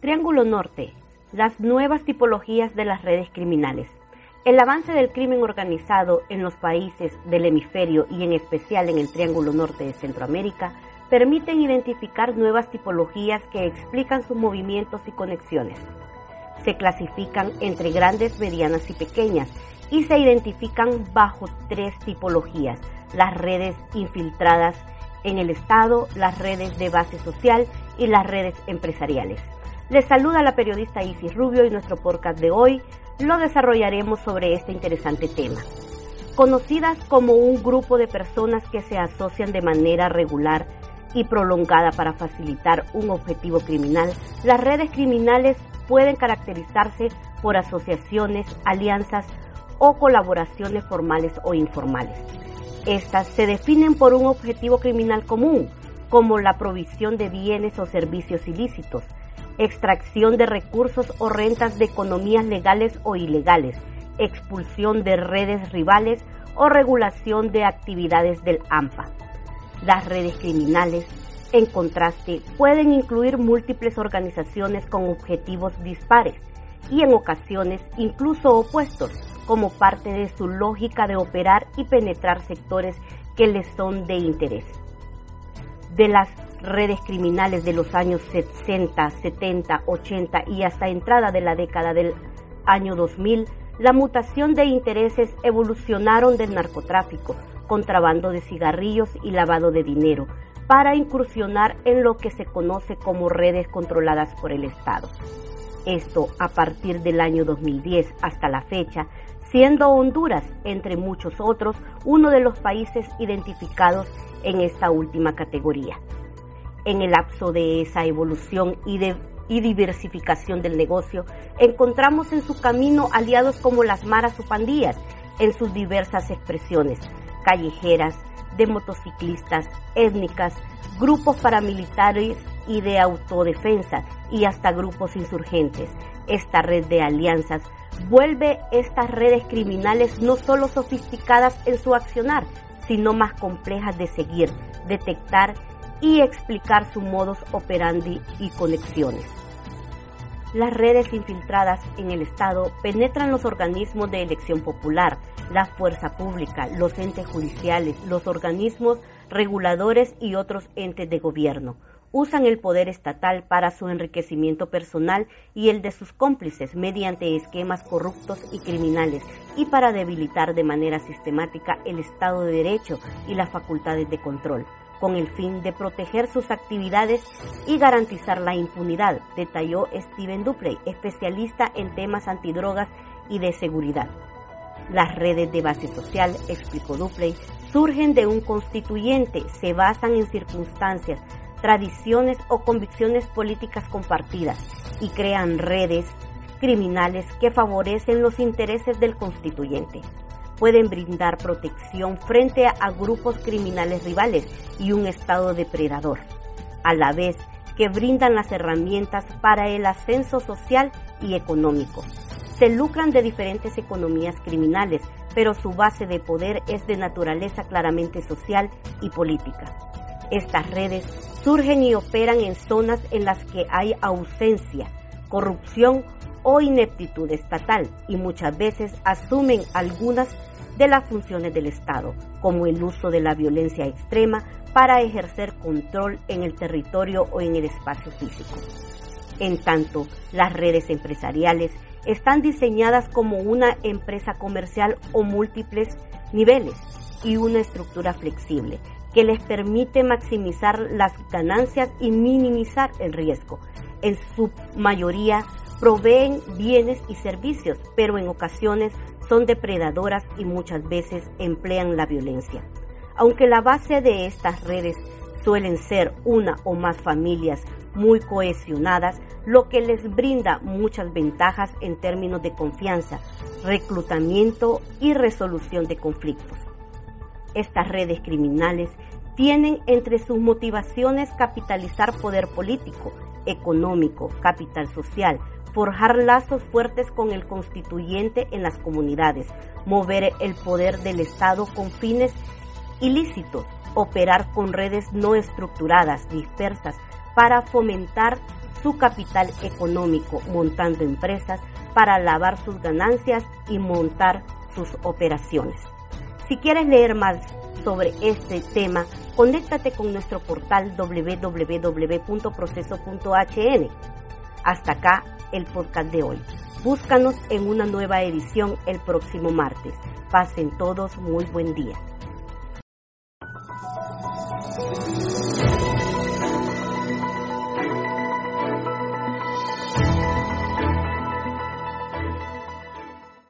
Triángulo Norte, las nuevas tipologías de las redes criminales. El avance del crimen organizado en los países del hemisferio y en especial en el Triángulo Norte de Centroamérica permiten identificar nuevas tipologías que explican sus movimientos y conexiones. Se clasifican entre grandes, medianas y pequeñas y se identifican bajo tres tipologías, las redes infiltradas en el Estado, las redes de base social y las redes empresariales. Les saluda la periodista Isis Rubio y nuestro podcast de hoy lo desarrollaremos sobre este interesante tema. Conocidas como un grupo de personas que se asocian de manera regular y prolongada para facilitar un objetivo criminal, las redes criminales pueden caracterizarse por asociaciones, alianzas o colaboraciones formales o informales. Estas se definen por un objetivo criminal común, como la provisión de bienes o servicios ilícitos, extracción de recursos o rentas de economías legales o ilegales, expulsión de redes rivales o regulación de actividades del AMPA. Las redes criminales, en contraste, pueden incluir múltiples organizaciones con objetivos dispares y en ocasiones incluso opuestos, como parte de su lógica de operar y penetrar sectores que les son de interés. De las redes criminales de los años 60, 70, 80 y hasta entrada de la década del año 2000, la mutación de intereses evolucionaron del narcotráfico, contrabando de cigarrillos y lavado de dinero, para incursionar en lo que se conoce como redes controladas por el Estado. Esto a partir del año 2010 hasta la fecha, siendo Honduras, entre muchos otros, uno de los países identificados en esta última categoría. En el lapso de esa evolución y, y diversificación del negocio, encontramos en su camino aliados como las maras o pandillas en sus diversas expresiones, callejeras, de motociclistas, étnicas, grupos paramilitares y de autodefensa y hasta grupos insurgentes. Esta red de alianzas vuelve estas redes criminales no solo sofisticadas en su accionar, sino más complejas de seguir, detectar y explicar su modus operandi y conexiones. Las redes infiltradas en el Estado penetran los organismos de elección popular, la fuerza pública, los entes judiciales, los organismos reguladores y otros entes de gobierno. Usan el poder estatal para su enriquecimiento personal y el de sus cómplices mediante esquemas corruptos y criminales y para debilitar de manera sistemática el Estado de Derecho y las facultades de control con el fin de proteger sus actividades y garantizar la impunidad, detalló Steven Dupley, especialista en temas antidrogas y de seguridad. Las redes de base social, explicó Dupley, surgen de un constituyente, se basan en circunstancias, tradiciones o convicciones políticas compartidas y crean redes criminales que favorecen los intereses del constituyente. Pueden brindar protección frente a grupos criminales rivales y un Estado depredador, a la vez que brindan las herramientas para el ascenso social y económico se lucran de diferentes economías criminales, pero su base de poder es de naturaleza claramente social y política. Estas redes surgen y operan en zonas en las que hay ausencia, corrupción o ineptitud estatal y muchas veces asumen algunas de las funciones del Estado, como el uso de la violencia extrema para ejercer control en el territorio o en el espacio físico. En tanto, las redes empresariales están diseñadas como una empresa comercial o múltiples niveles y una estructura flexible que les permite maximizar las ganancias y minimizar el riesgo. En su mayoría proveen bienes y servicios, pero en ocasiones son depredadoras y muchas veces emplean la violencia. Aunque la base de estas redes suelen ser una o más familias muy cohesionadas, lo que les brinda muchas ventajas en términos de confianza, reclutamiento y resolución de conflictos. Estas redes criminales tienen entre sus motivaciones capitalizar poder político, económico, capital social, forjar lazos fuertes con el constituyente en las comunidades, mover el poder del Estado con fines ilícitos, operar con redes no estructuradas, dispersas, para fomentar su capital económico, montando empresas para lavar sus ganancias y montar sus operaciones. Si quieres leer más sobre este tema, conéctate con nuestro portal www.proceso.hn. Hasta acá el podcast de hoy. Búscanos en una nueva edición el próximo martes. Pasen todos muy buen día.